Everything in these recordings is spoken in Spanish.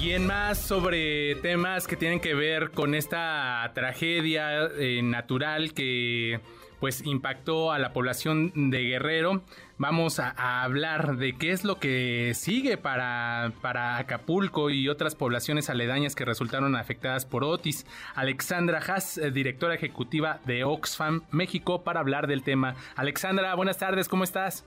Y en más sobre temas que tienen que ver con esta tragedia eh, natural que pues impactó a la población de Guerrero. Vamos a, hablar de qué es lo que sigue para, para Acapulco y otras poblaciones aledañas que resultaron afectadas por Otis. Alexandra Haas, eh, directora ejecutiva de Oxfam México, para hablar del tema. Alexandra, buenas tardes, ¿cómo estás?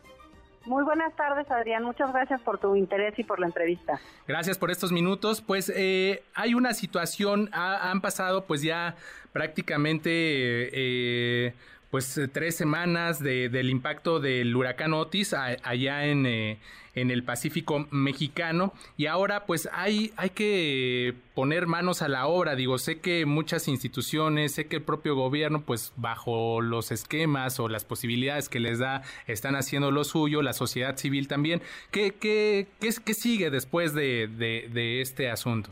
Muy buenas tardes, Adrián. Muchas gracias por tu interés y por la entrevista. Gracias por estos minutos. Pues eh, hay una situación, han pasado pues ya prácticamente eh, pues eh, tres semanas de, del impacto del huracán Otis allá en, eh, en, el Pacífico mexicano. Y ahora pues hay, hay que poner manos a la obra, digo, sé que muchas instituciones, sé que el propio gobierno pues bajo los esquemas o las posibilidades que les da están haciendo lo suyo, la sociedad civil también, ¿qué, qué, qué, qué sigue después de, de, de este asunto?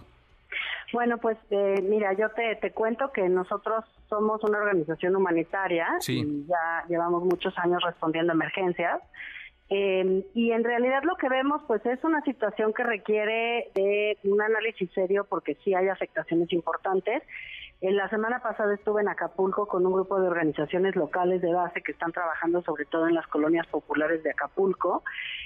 Bueno, pues eh, mira, yo te, te cuento que nosotros somos una organización humanitaria y ya llevamos muchos años respondiendo a emergencias. Eh, y en realidad lo que vemos pues es una situación que requiere de un análisis serio porque sí hay afectaciones importantes en la semana pasada estuve en Acapulco con un grupo de organizaciones locales de base que están trabajando sobre todo en las colonias populares de Acapulco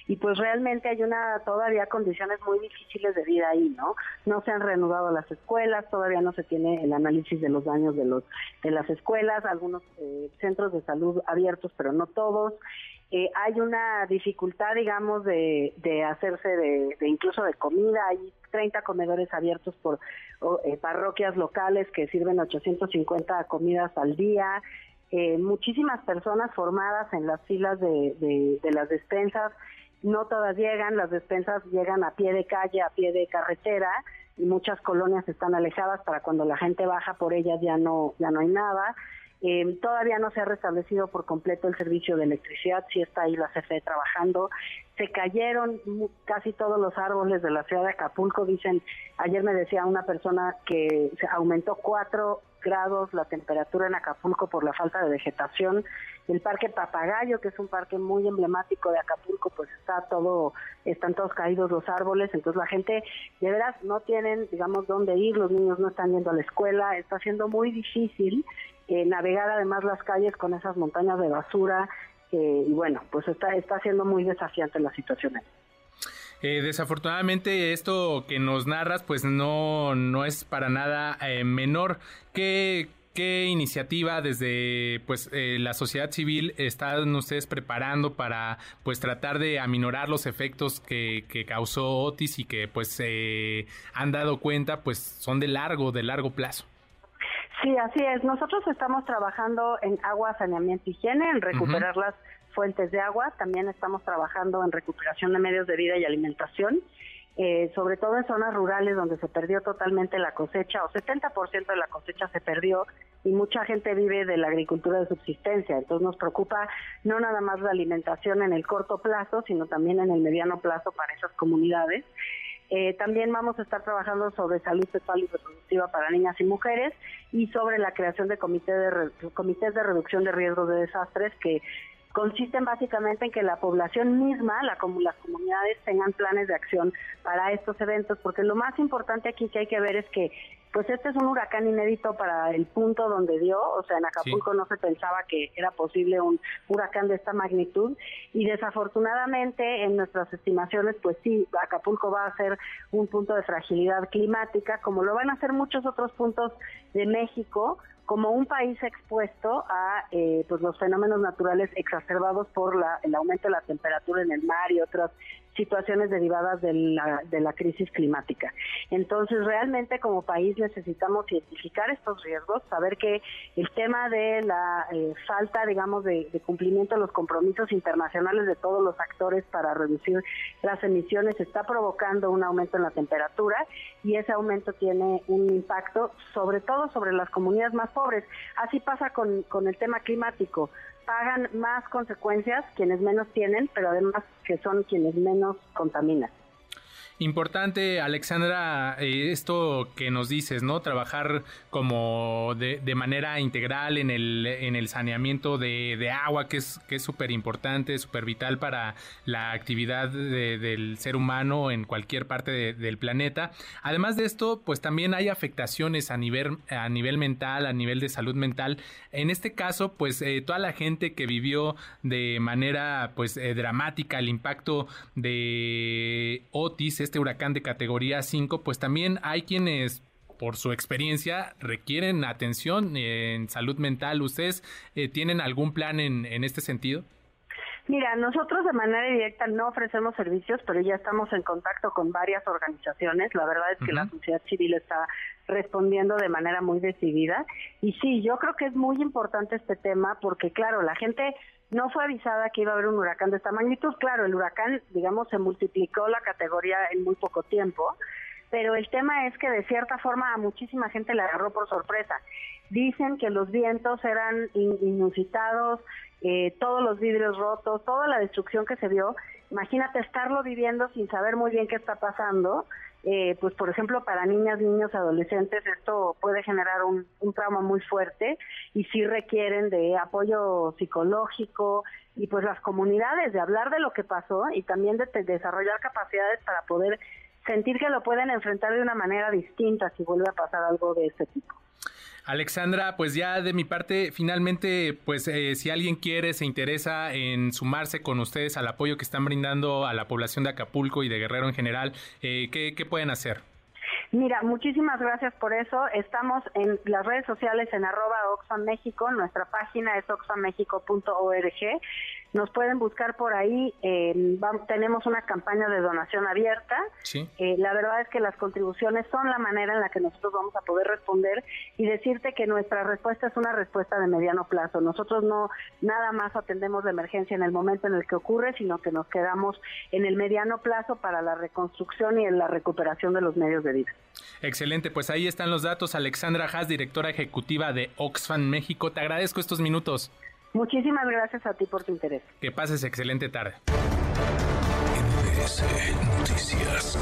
y pues realmente hay una todavía condiciones muy difíciles de vida ahí, ¿no? No se han reanudado las escuelas, todavía no se tiene el análisis de los daños de los de las escuelas, algunos eh, centros de salud abiertos, pero no todos. Eh, hay una dificultad, digamos, de, de hacerse de, de, incluso de comida. Hay 30 comedores abiertos por eh, parroquias locales que sirven 850 comidas al día. Eh, muchísimas personas formadas en las filas de, de, de las despensas. No todas llegan, las despensas llegan a pie de calle, a pie de carretera y muchas colonias están alejadas para cuando la gente baja por ellas ya no ya no hay nada. Eh, todavía no se ha restablecido por completo el servicio de electricidad, sí está ahí la CFE trabajando. Se cayeron casi todos los árboles de la ciudad de Acapulco, dicen, ayer me decía una persona que se aumentó cuatro grados la temperatura en Acapulco por la falta de vegetación. El Parque Papagayo, que es un parque muy emblemático de Acapulco, pues está todo, están todos caídos los árboles, entonces la gente de veras no tienen, digamos, dónde ir, los niños no están yendo a la escuela, está siendo muy difícil eh, navegar además las calles con esas montañas de basura, eh, y bueno, pues está, está siendo muy desafiante la situación. Eh, desafortunadamente esto que nos narras pues no, no es para nada eh, menor. ¿Qué, ¿Qué iniciativa desde pues eh, la sociedad civil están ustedes preparando para pues tratar de aminorar los efectos que, que causó Otis y que pues se han dado cuenta pues son de largo, de largo plazo? Sí, así es. Nosotros estamos trabajando en agua, saneamiento, higiene, en recuperar las fuentes de agua. También estamos trabajando en recuperación de medios de vida y alimentación. Eh, sobre todo en zonas rurales donde se perdió totalmente la cosecha o 70% de la cosecha se perdió y mucha gente vive de la agricultura de subsistencia. Entonces nos preocupa no nada más la alimentación en el corto plazo, sino también en el mediano plazo para esas comunidades. Eh, también vamos a estar trabajando sobre salud sexual y reproductiva para niñas y mujeres y sobre la creación de, comité de comités de reducción de riesgos de desastres que consisten básicamente en que la población misma, la, las comunidades tengan planes de acción para estos eventos, porque lo más importante aquí que hay que ver es que pues este es un huracán inédito para el punto donde dio, o sea, en Acapulco no se pensaba que era posible un huracán de esta magnitud y desafortunadamente en nuestras estimaciones, pues sí, Acapulco va a ser un punto de fragilidad climática, como lo van a ser muchos otros puntos de México, como un país expuesto a eh, pues los fenómenos naturales exacerbados por la, el aumento de la temperatura en el mar y otras situaciones derivadas de la, de la crisis climática. Entonces, realmente como país necesitamos identificar estos riesgos, saber que el tema de la eh, falta, digamos, de, de, cumplimiento de los compromisos internacionales de todos los actores para reducir las emisiones está provocando un aumento en la temperatura y ese aumento tiene un impacto sobre todo sobre las comunidades más pobres. Así pasa con, con el tema climático pagan más consecuencias quienes menos tienen, pero además que son quienes menos contaminan. Importante, Alexandra, eh, esto que nos dices, ¿no? Trabajar como de, manera integral en el, en el saneamiento de, agua, que es que es súper importante, súper vital para la actividad del ser humano en cualquier parte del planeta. Además de esto, pues también hay afectaciones a nivel, a nivel mental, a nivel de salud mental. En este caso, pues eh, toda la gente que vivió de manera pues eh, dramática el impacto de Otis, este huracán de categoría 5, pues también hay quienes por su experiencia requieren atención en salud mental. ¿Ustedes eh, tienen algún plan en, en este sentido? Mira, nosotros de manera directa no ofrecemos servicios, pero ya estamos en contacto con varias organizaciones. La verdad es que la sociedad civil está respondiendo de manera muy decidida. Y sí, yo creo que es muy importante este tema porque, claro, la gente no fue avisada que iba a haber un huracán de esta magnitud. Claro, el huracán, digamos, se multiplicó la categoría en muy poco tiempo, pero el tema es que de cierta forma a muchísima gente le agarró por sorpresa. Dicen que los vientos eran inusitados, eh, todos los vidrios rotos, toda la destrucción que se vio. Imagínate estarlo viviendo sin saber muy bien qué está pasando. Eh, pues por ejemplo para niñas, niños, adolescentes esto puede generar un, trauma muy fuerte y sí requieren de apoyo psicológico y pues las comunidades de hablar de lo que pasó y también de desarrollar capacidades para poder sentir que lo pueden enfrentar de una manera distinta si vuelve a pasar algo de este tipo. Alexandra, pues ya de mi parte, finalmente, pues eh, si alguien quiere, se interesa en sumarse con ustedes al apoyo que están brindando a la población de Acapulco y de Guerrero en general, eh, ¿qué, ¿qué pueden hacer? Mira, muchísimas gracias por eso. Estamos en las redes sociales en arroba Oxfam México, nuestra página es oxfammexico.org. Nos pueden buscar por ahí. Eh, tenemos una campaña de donación abierta. Eh, la verdad es que las contribuciones son la manera en la que nosotros vamos a poder responder y decirte que nuestra respuesta es una respuesta de mediano plazo. Nosotros no nada más atendemos de emergencia en el momento en el que ocurre, sino que nos quedamos en el mediano plazo para la reconstrucción y en la recuperación de los medios de vida. Excelente, pues ahí están los datos. Alexandra Haas, directora ejecutiva de Oxfam México. Te agradezco estos minutos. Muchísimas gracias a ti por tu interés. Que pases excelente tarde. Noticias.